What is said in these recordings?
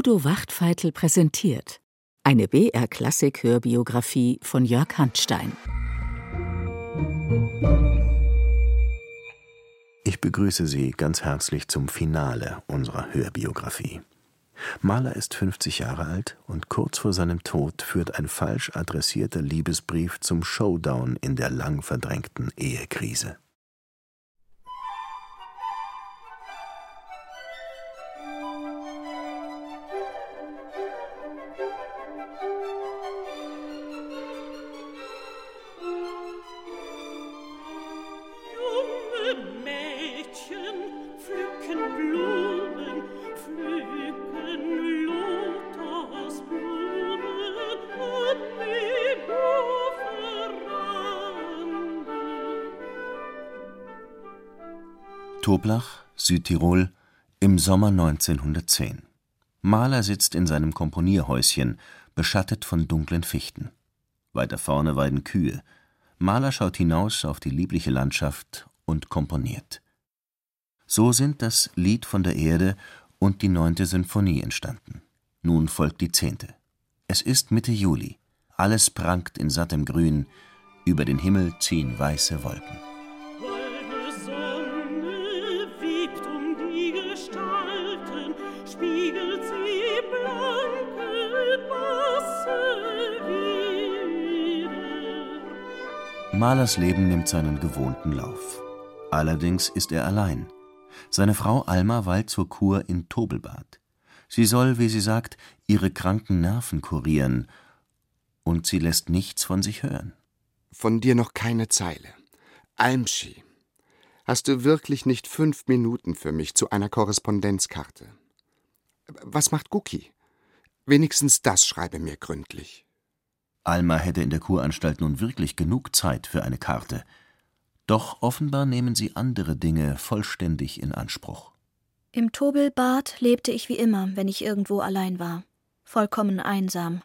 Udo Wachtfeitel präsentiert eine BR-Klassik-Hörbiografie von Jörg Handstein. Ich begrüße Sie ganz herzlich zum Finale unserer Hörbiografie. Mahler ist 50 Jahre alt und kurz vor seinem Tod führt ein falsch adressierter Liebesbrief zum Showdown in der lang verdrängten Ehekrise. Toblach, Südtirol, im Sommer 1910. Mahler sitzt in seinem Komponierhäuschen, beschattet von dunklen Fichten. Weiter vorne weiden Kühe. Mahler schaut hinaus auf die liebliche Landschaft und komponiert. So sind das Lied von der Erde und die neunte Sinfonie entstanden. Nun folgt die zehnte. Es ist Mitte Juli. Alles prangt in sattem Grün. Über den Himmel ziehen weiße Wolken. Mahlers Leben nimmt seinen gewohnten Lauf. Allerdings ist er allein. Seine Frau Alma weilt zur Kur in Tobelbad. Sie soll, wie sie sagt, ihre kranken Nerven kurieren, und sie lässt nichts von sich hören. Von dir noch keine Zeile. Almschi, hast du wirklich nicht fünf Minuten für mich zu einer Korrespondenzkarte? Was macht Guki? Wenigstens das schreibe mir gründlich. Alma hätte in der Kuranstalt nun wirklich genug Zeit für eine Karte. Doch offenbar nehmen sie andere Dinge vollständig in Anspruch. Im Tobelbad lebte ich wie immer, wenn ich irgendwo allein war. Vollkommen einsam.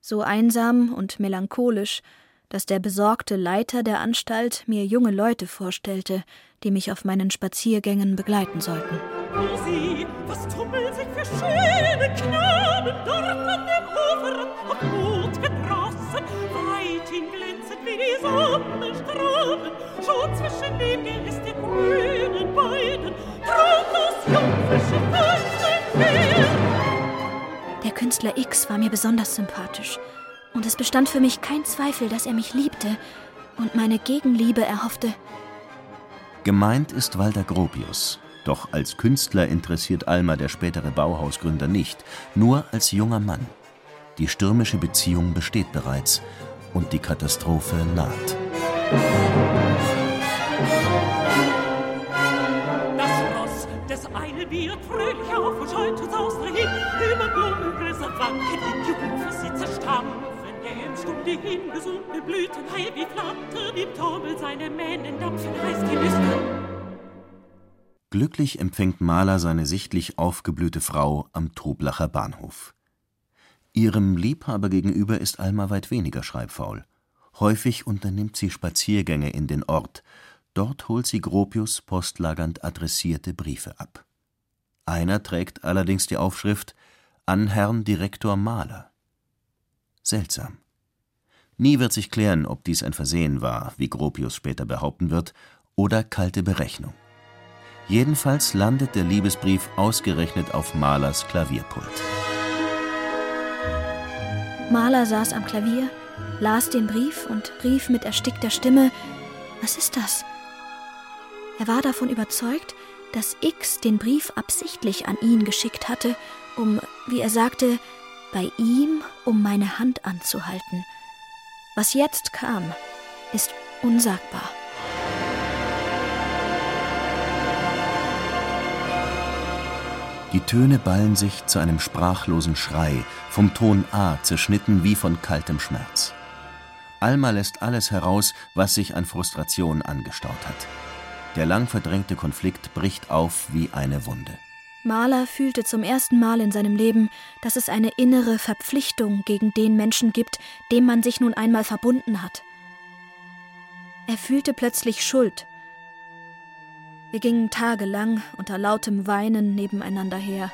So einsam und melancholisch, dass der besorgte Leiter der Anstalt mir junge Leute vorstellte, die mich auf meinen Spaziergängen begleiten sollten. Oh, sieh, was tummeln sich für schöne Knaben dort an dem Ufer, auf roten Rossen, weit hin glänzend wie die Sonnenstrahlen, schon zwischen dem Geäst den grünen Weiden, traut das jungfrische Vögel Der Künstler X war mir besonders sympathisch, und es bestand für mich kein Zweifel, dass er mich liebte und meine Gegenliebe erhoffte. Gemeint ist Walter Gropius, doch als Künstler interessiert Alma der spätere Bauhausgründer nicht, nur als junger Mann. Die stürmische Beziehung besteht bereits und die Katastrophe naht. Wird fröhlich auf und scheut und saust dahin, über Blumengräser wanken, die Hufe sie zerstampfen. Der im Stunde hingesunkene Blüten heil wie Flattern, im Taumel seine Mähnen dampfen heiß die Lüstern. Glücklich empfängt Mahler seine sichtlich aufgeblühte Frau am Toblacher Bahnhof. Ihrem Liebhaber gegenüber ist Alma weit weniger schreibfaul. Häufig unternimmt sie Spaziergänge in den Ort. Dort holt sie Gropius postlagernd adressierte Briefe ab. Einer trägt allerdings die Aufschrift An Herrn Direktor Mahler. Seltsam. Nie wird sich klären, ob dies ein Versehen war, wie Gropius später behaupten wird, oder kalte Berechnung. Jedenfalls landet der Liebesbrief ausgerechnet auf Mahlers Klavierpult. Mahler saß am Klavier, las den Brief und rief mit erstickter Stimme: Was ist das? Er war davon überzeugt, dass X den Brief absichtlich an ihn geschickt hatte, um, wie er sagte, bei ihm um meine Hand anzuhalten. Was jetzt kam, ist unsagbar. Die Töne ballen sich zu einem sprachlosen Schrei, vom Ton A zerschnitten wie von kaltem Schmerz. Alma lässt alles heraus, was sich an Frustration angestaut hat. Der lang verdrängte Konflikt bricht auf wie eine Wunde. Mahler fühlte zum ersten Mal in seinem Leben, dass es eine innere Verpflichtung gegen den Menschen gibt, dem man sich nun einmal verbunden hat. Er fühlte plötzlich Schuld. Wir gingen tagelang unter lautem Weinen nebeneinander her.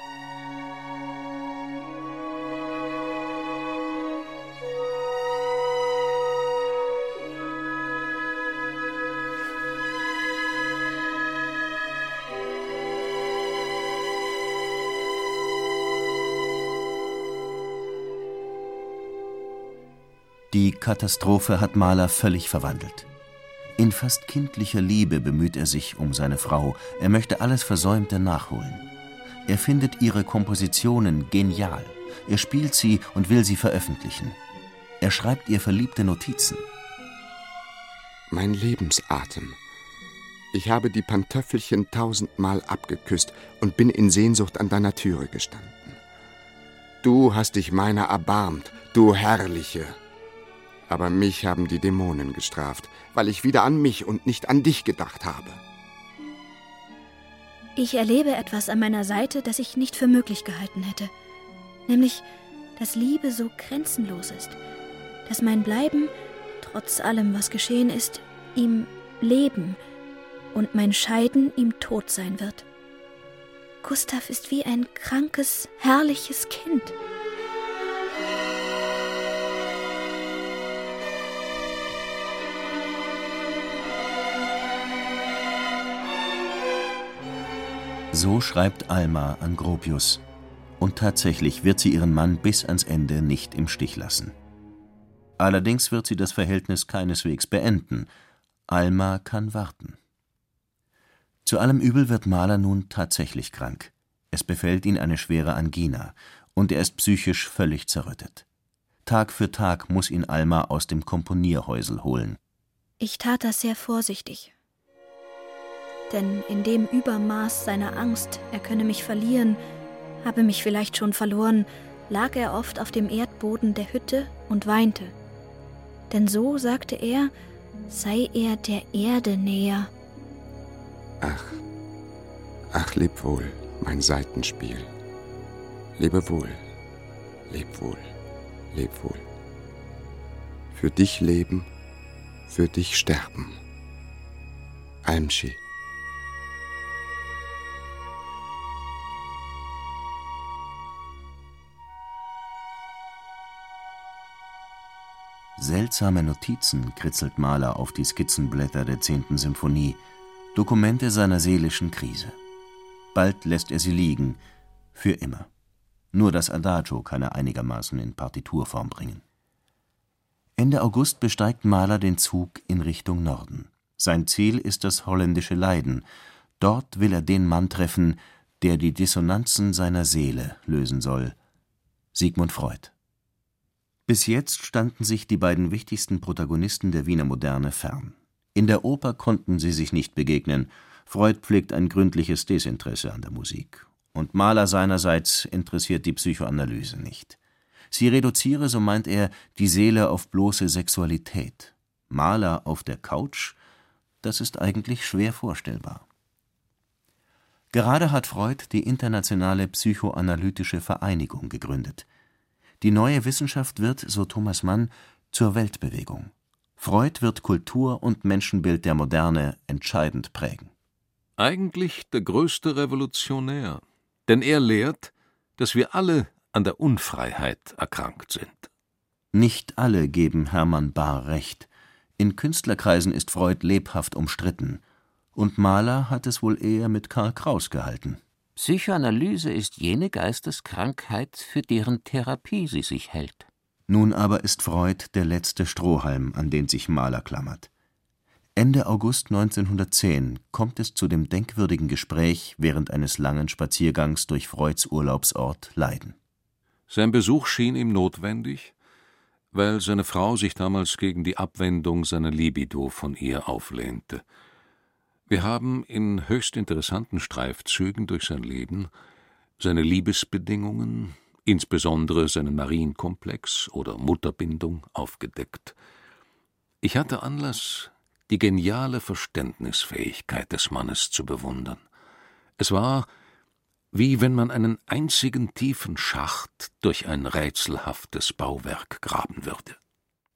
Die Katastrophe hat Mahler völlig verwandelt. In fast kindlicher Liebe bemüht er sich um seine Frau, er möchte alles Versäumte nachholen. Er findet ihre Kompositionen genial, er spielt sie und will sie veröffentlichen. Er schreibt ihr verliebte Notizen. Mein Lebensatem. Ich habe die Pantöffelchen tausendmal abgeküsst und bin in Sehnsucht an deiner Türe gestanden. Du hast dich meiner erbarmt, du Herrliche. Aber mich haben die Dämonen gestraft, weil ich wieder an mich und nicht an dich gedacht habe. Ich erlebe etwas an meiner Seite, das ich nicht für möglich gehalten hätte. Nämlich, dass Liebe so grenzenlos ist, dass mein Bleiben, trotz allem, was geschehen ist, ihm Leben und mein Scheiden ihm Tod sein wird. Gustav ist wie ein krankes, herrliches Kind. So schreibt Alma an Gropius. Und tatsächlich wird sie ihren Mann bis ans Ende nicht im Stich lassen. Allerdings wird sie das Verhältnis keineswegs beenden. Alma kann warten. Zu allem Übel wird Mahler nun tatsächlich krank. Es befällt ihn eine schwere Angina, und er ist psychisch völlig zerrüttet. Tag für Tag muss ihn Alma aus dem Komponierhäusel holen. Ich tat das sehr vorsichtig, denn in dem Übermaß seiner Angst, er könne mich verlieren, habe mich vielleicht schon verloren, lag er oft auf dem Erdboden der Hütte und weinte. Denn so, sagte er, sei er der Erde näher. Ach, ach, leb wohl, mein Seitenspiel. Lebe wohl, leb wohl, leb wohl. Für dich leben, für dich sterben. Almschi. Seltsame Notizen kritzelt Mahler auf die Skizzenblätter der zehnten Symphonie, Dokumente seiner seelischen Krise. Bald lässt er sie liegen, für immer. Nur das Adagio kann er einigermaßen in Partiturform bringen. Ende August besteigt Mahler den Zug in Richtung Norden. Sein Ziel ist das holländische Leiden. Dort will er den Mann treffen, der die Dissonanzen seiner Seele lösen soll: Sigmund Freud. Bis jetzt standen sich die beiden wichtigsten Protagonisten der Wiener Moderne fern. In der Oper konnten sie sich nicht begegnen. Freud pflegt ein gründliches Desinteresse an der Musik. Und Mahler seinerseits interessiert die Psychoanalyse nicht. Sie reduziere, so meint er, die Seele auf bloße Sexualität. Mahler auf der Couch? Das ist eigentlich schwer vorstellbar. Gerade hat Freud die Internationale Psychoanalytische Vereinigung gegründet. Die neue Wissenschaft wird, so Thomas Mann, zur Weltbewegung. Freud wird Kultur und Menschenbild der Moderne entscheidend prägen. Eigentlich der größte Revolutionär, denn er lehrt, dass wir alle an der Unfreiheit erkrankt sind. Nicht alle geben Hermann Bahr recht. In Künstlerkreisen ist Freud lebhaft umstritten. Und Mahler hat es wohl eher mit Karl Kraus gehalten. Psychoanalyse ist jene Geisteskrankheit, für deren Therapie sie sich hält. Nun aber ist Freud der letzte Strohhalm, an den sich Mahler klammert. Ende August 1910 kommt es zu dem denkwürdigen Gespräch während eines langen Spaziergangs durch Freuds Urlaubsort Leiden. Sein Besuch schien ihm notwendig, weil seine Frau sich damals gegen die Abwendung seiner Libido von ihr auflehnte. Wir haben in höchst interessanten Streifzügen durch sein Leben seine Liebesbedingungen, insbesondere seinen Marienkomplex oder Mutterbindung, aufgedeckt. Ich hatte Anlass, die geniale Verständnisfähigkeit des Mannes zu bewundern. Es war, wie wenn man einen einzigen tiefen Schacht durch ein rätselhaftes Bauwerk graben würde.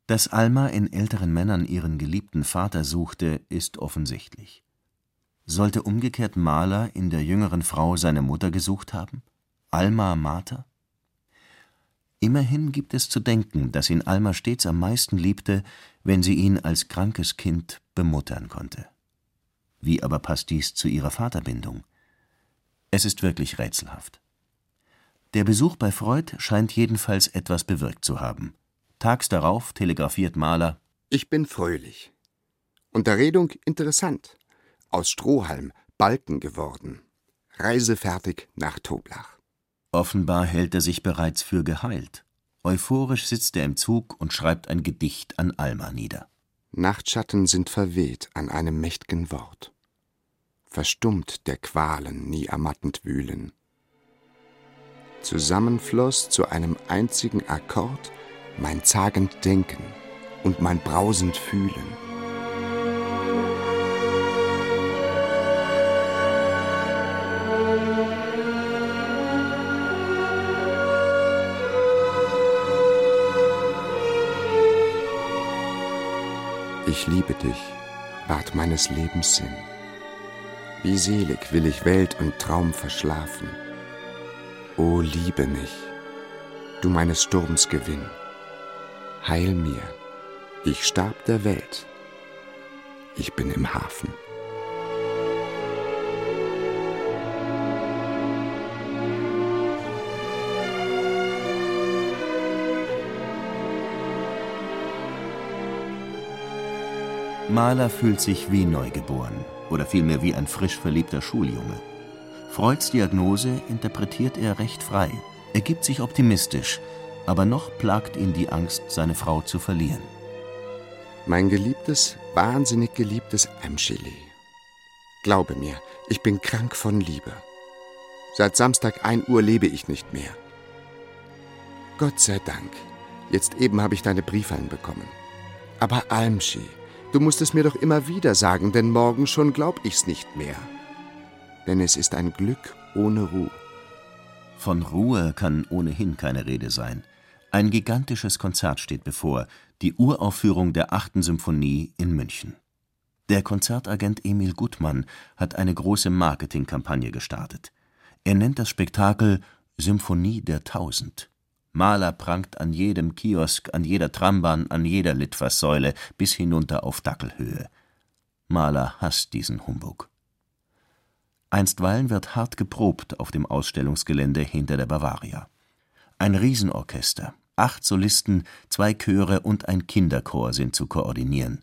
Dass Alma in älteren Männern ihren geliebten Vater suchte, ist offensichtlich. Sollte umgekehrt Mahler in der jüngeren Frau seine Mutter gesucht haben? Alma Mater? Immerhin gibt es zu denken, dass ihn Alma stets am meisten liebte, wenn sie ihn als krankes Kind bemuttern konnte. Wie aber passt dies zu ihrer Vaterbindung? Es ist wirklich rätselhaft. Der Besuch bei Freud scheint jedenfalls etwas bewirkt zu haben. Tags darauf telegrafiert Mahler: Ich bin fröhlich. Unterredung interessant. Aus Strohhalm Balken geworden. Reisefertig nach Toblach. Offenbar hält er sich bereits für geheilt. Euphorisch sitzt er im Zug und schreibt ein Gedicht an Alma nieder. Nachtschatten sind verweht an einem mächt'gen Wort. Verstummt der Qualen nie ermattend wühlen. Zusammenfloß zu einem einzigen Akkord mein zagend Denken und mein brausend Fühlen. Ich liebe dich, ward meines Lebens Sinn. Wie selig will ich Welt und Traum verschlafen. O liebe mich, du meines Sturms Gewinn. Heil mir, ich starb der Welt, ich bin im Hafen. Mahler fühlt sich wie neugeboren oder vielmehr wie ein frisch verliebter Schuljunge. Freuds Diagnose interpretiert er recht frei. Er gibt sich optimistisch, aber noch plagt ihn die Angst, seine Frau zu verlieren. Mein geliebtes, wahnsinnig geliebtes Amschili. Glaube mir, ich bin krank von Liebe. Seit Samstag 1 Uhr lebe ich nicht mehr. Gott sei Dank. Jetzt eben habe ich deine Briefein bekommen. Aber Almschi, Du musst es mir doch immer wieder sagen, denn morgen schon glaub ich's nicht mehr. Denn es ist ein Glück ohne Ruhe. Von Ruhe kann ohnehin keine Rede sein. Ein gigantisches Konzert steht bevor, die Uraufführung der achten Symphonie in München. Der Konzertagent Emil Gutmann hat eine große Marketingkampagne gestartet. Er nennt das Spektakel Symphonie der Tausend. Maler prangt an jedem Kiosk, an jeder Trambahn, an jeder Litfaßsäule bis hinunter auf Dackelhöhe. Maler hasst diesen Humbug. Einstweilen wird hart geprobt auf dem Ausstellungsgelände hinter der Bavaria. Ein Riesenorchester, acht Solisten, zwei Chöre und ein Kinderchor sind zu koordinieren.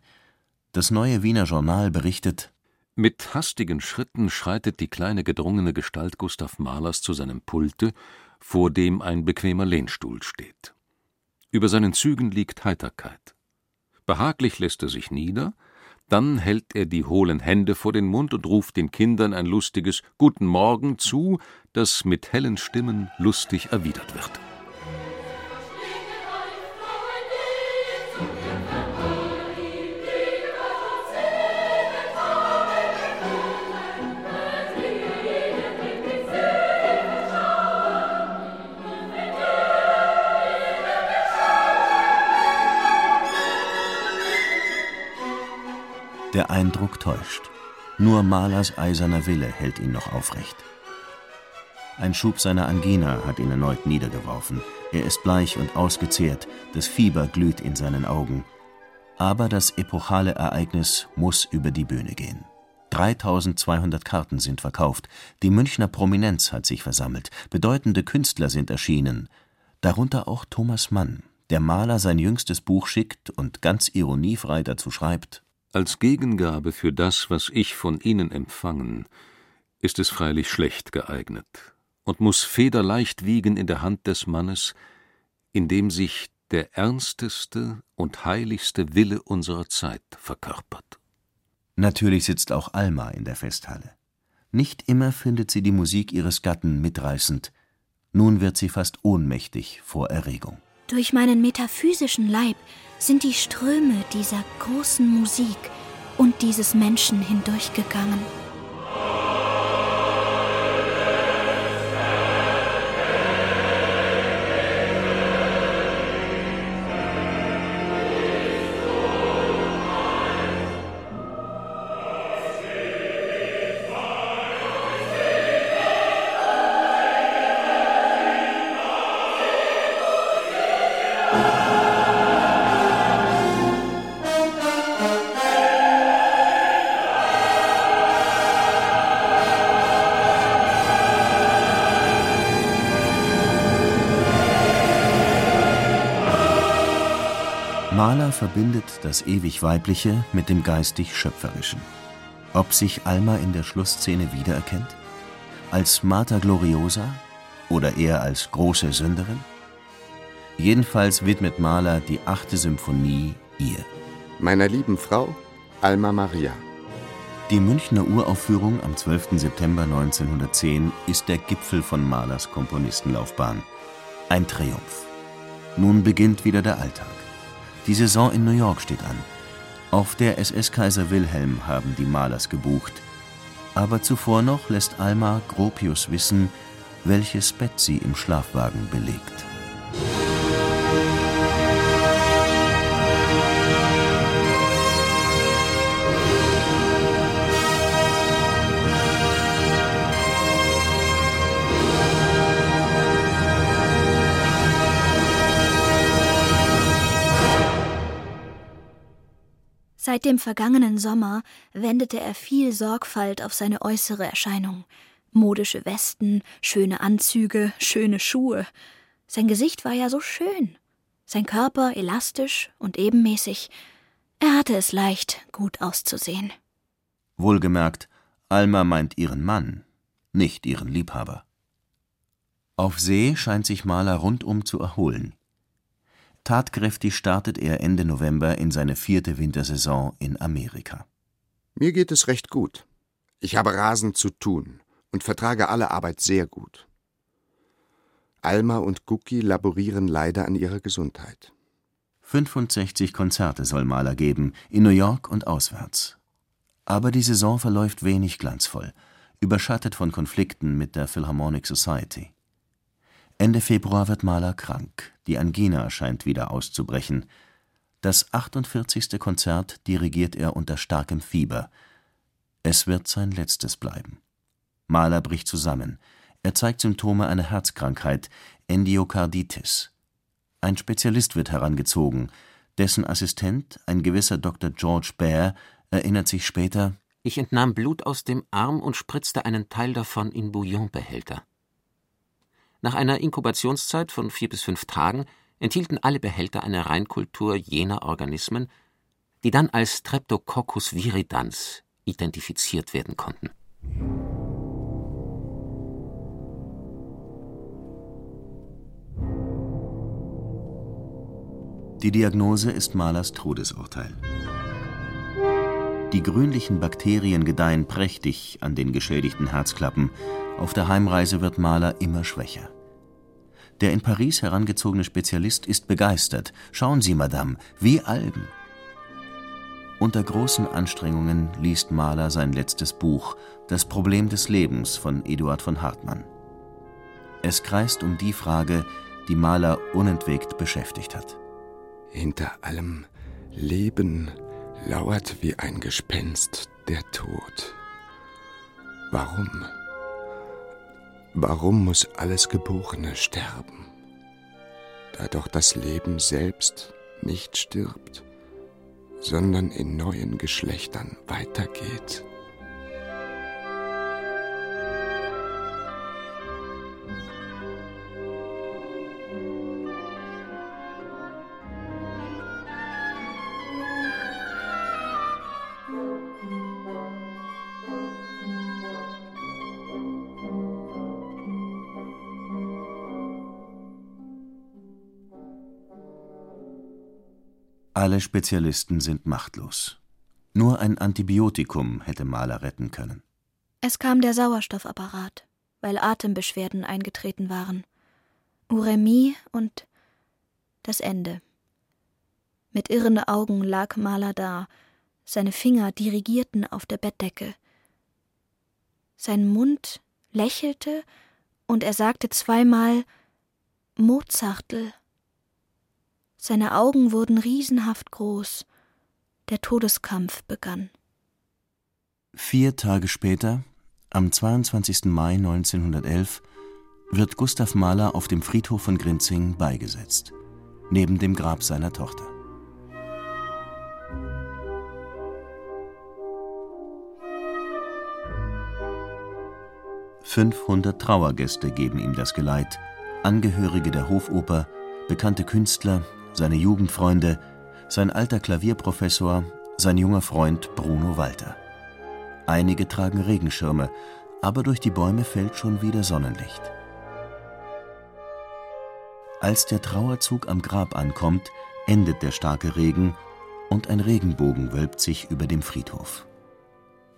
Das neue Wiener Journal berichtet Mit hastigen Schritten schreitet die kleine gedrungene Gestalt Gustav Mahlers zu seinem Pulte vor dem ein bequemer Lehnstuhl steht. Über seinen Zügen liegt Heiterkeit. Behaglich lässt er sich nieder, dann hält er die hohlen Hände vor den Mund und ruft den Kindern ein lustiges Guten Morgen zu, das mit hellen Stimmen lustig erwidert wird. Der Eindruck täuscht. Nur Malers eiserner Wille hält ihn noch aufrecht. Ein Schub seiner Angina hat ihn erneut niedergeworfen. Er ist bleich und ausgezehrt, das Fieber glüht in seinen Augen. Aber das epochale Ereignis muss über die Bühne gehen. 3200 Karten sind verkauft, die Münchner Prominenz hat sich versammelt, bedeutende Künstler sind erschienen, darunter auch Thomas Mann, der Maler sein jüngstes Buch schickt und ganz ironiefrei dazu schreibt als Gegengabe für das, was ich von Ihnen empfangen, ist es freilich schlecht geeignet und muss federleicht wiegen in der Hand des Mannes, in dem sich der ernsteste und heiligste Wille unserer Zeit verkörpert. Natürlich sitzt auch Alma in der Festhalle. Nicht immer findet sie die Musik ihres Gatten mitreißend. Nun wird sie fast ohnmächtig vor Erregung. Durch meinen metaphysischen Leib sind die Ströme dieser großen Musik und dieses Menschen hindurchgegangen. Mahler verbindet das ewig Weibliche mit dem geistig Schöpferischen. Ob sich Alma in der Schlussszene wiedererkennt? Als Mater Gloriosa oder eher als große Sünderin? Jedenfalls widmet Mahler die achte Symphonie ihr. Meiner lieben Frau, Alma Maria. Die Münchner Uraufführung am 12. September 1910 ist der Gipfel von Mahlers Komponistenlaufbahn. Ein Triumph. Nun beginnt wieder der Alltag. Die Saison in New York steht an. Auf der SS-Kaiser Wilhelm haben die Malers gebucht. Aber zuvor noch lässt Alma Gropius wissen, welches Bett sie im Schlafwagen belegt. Seit dem vergangenen Sommer wendete er viel Sorgfalt auf seine äußere Erscheinung. Modische Westen, schöne Anzüge, schöne Schuhe. Sein Gesicht war ja so schön, sein Körper elastisch und ebenmäßig. Er hatte es leicht, gut auszusehen. Wohlgemerkt, Alma meint ihren Mann, nicht ihren Liebhaber. Auf See scheint sich Maler rundum zu erholen. Tatkräftig startet er Ende November in seine vierte Wintersaison in Amerika. Mir geht es recht gut. Ich habe rasend zu tun und vertrage alle Arbeit sehr gut. Alma und Gucki laborieren leider an ihrer Gesundheit. 65 Konzerte soll Mahler geben, in New York und auswärts. Aber die Saison verläuft wenig glanzvoll, überschattet von Konflikten mit der Philharmonic Society. Ende Februar wird Mahler krank, die Angina scheint wieder auszubrechen. Das 48. Konzert dirigiert er unter starkem Fieber. Es wird sein letztes bleiben. Mahler bricht zusammen. Er zeigt Symptome einer Herzkrankheit, Endiokarditis. Ein Spezialist wird herangezogen. Dessen Assistent, ein gewisser Dr. George Baer, erinnert sich später: Ich entnahm Blut aus dem Arm und spritzte einen Teil davon in Bouillonbehälter. Nach einer Inkubationszeit von vier bis fünf Tagen enthielten alle Behälter eine Reinkultur jener Organismen, die dann als Streptococcus viridans identifiziert werden konnten. Die Diagnose ist Mahlers Todesurteil. Die grünlichen Bakterien gedeihen prächtig an den geschädigten Herzklappen. Auf der Heimreise wird Mahler immer schwächer. Der in Paris herangezogene Spezialist ist begeistert. Schauen Sie, Madame, wie Algen. Unter großen Anstrengungen liest Mahler sein letztes Buch Das Problem des Lebens von Eduard von Hartmann. Es kreist um die Frage, die Mahler unentwegt beschäftigt hat. Hinter allem Leben lauert wie ein Gespenst der Tod. Warum? Warum muss alles Geborene sterben? Da doch das Leben selbst nicht stirbt, sondern in neuen Geschlechtern weitergeht. Alle Spezialisten sind machtlos. Nur ein Antibiotikum hätte Mahler retten können. Es kam der Sauerstoffapparat, weil Atembeschwerden eingetreten waren. Uremie und das Ende. Mit irren Augen lag Mahler da, seine Finger dirigierten auf der Bettdecke. Sein Mund lächelte und er sagte zweimal Mozartl. Seine Augen wurden riesenhaft groß. Der Todeskampf begann. Vier Tage später, am 22. Mai 1911, wird Gustav Mahler auf dem Friedhof von Grinzing beigesetzt, neben dem Grab seiner Tochter. Fünfhundert Trauergäste geben ihm das Geleit, Angehörige der Hofoper, bekannte Künstler, seine Jugendfreunde, sein alter Klavierprofessor, sein junger Freund Bruno Walter. Einige tragen Regenschirme, aber durch die Bäume fällt schon wieder Sonnenlicht. Als der Trauerzug am Grab ankommt, endet der starke Regen und ein Regenbogen wölbt sich über dem Friedhof.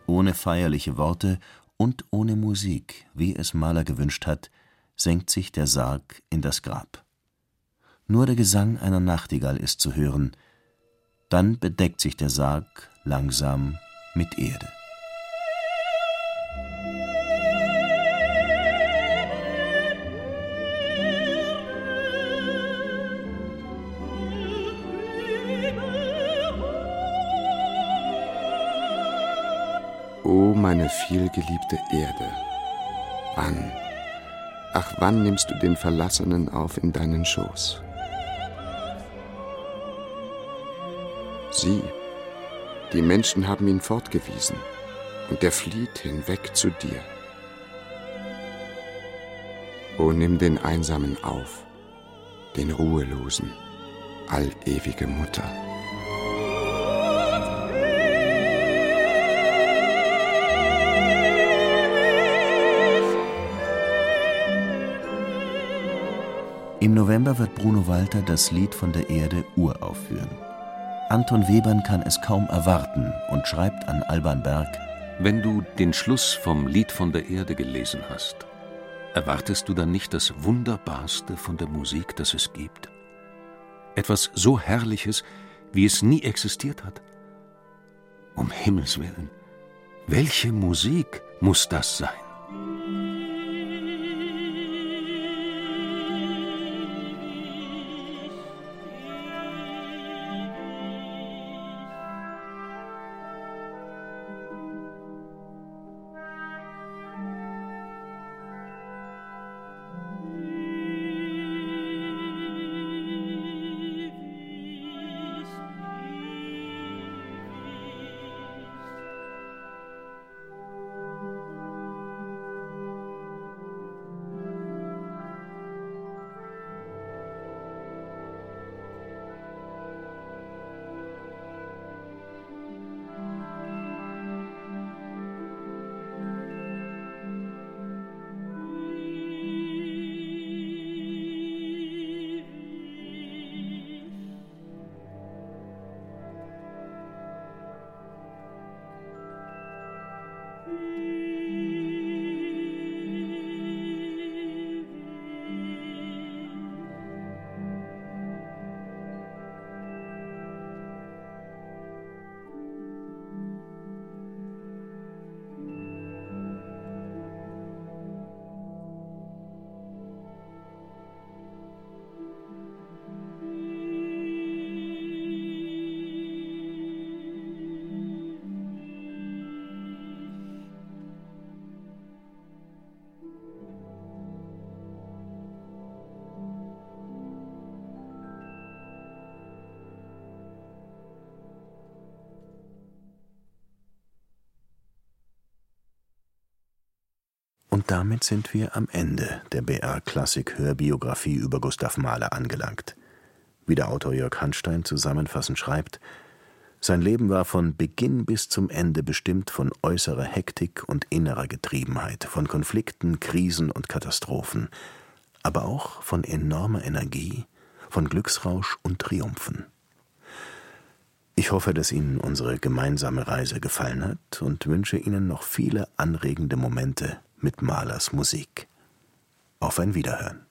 Ohne feierliche Worte und ohne Musik, wie es Maler gewünscht hat, senkt sich der Sarg in das Grab. Nur der Gesang einer Nachtigall ist zu hören, dann bedeckt sich der Sarg langsam mit Erde. O meine vielgeliebte Erde, wann, ach wann nimmst du den Verlassenen auf in deinen Schoß? Sieh, die Menschen haben ihn fortgewiesen, und er flieht hinweg zu dir. O nimm den Einsamen auf, den Ruhelosen, allewige Mutter. Im November wird Bruno Walter das Lied von der Erde uraufführen. Anton Webern kann es kaum erwarten und schreibt an Alban Berg: Wenn du den Schluss vom Lied von der Erde gelesen hast, erwartest du dann nicht das Wunderbarste von der Musik, das es gibt? Etwas so Herrliches, wie es nie existiert hat? Um Himmels willen, welche Musik muss das sein? Und damit sind wir am Ende der BR Klassik Hörbiografie über Gustav Mahler angelangt. Wie der Autor Jörg Hanstein zusammenfassend schreibt: Sein Leben war von Beginn bis zum Ende bestimmt von äußerer Hektik und innerer Getriebenheit, von Konflikten, Krisen und Katastrophen, aber auch von enormer Energie, von Glücksrausch und Triumphen. Ich hoffe, dass Ihnen unsere gemeinsame Reise gefallen hat und wünsche Ihnen noch viele anregende Momente mit Mahlers Musik. Auf ein Wiederhören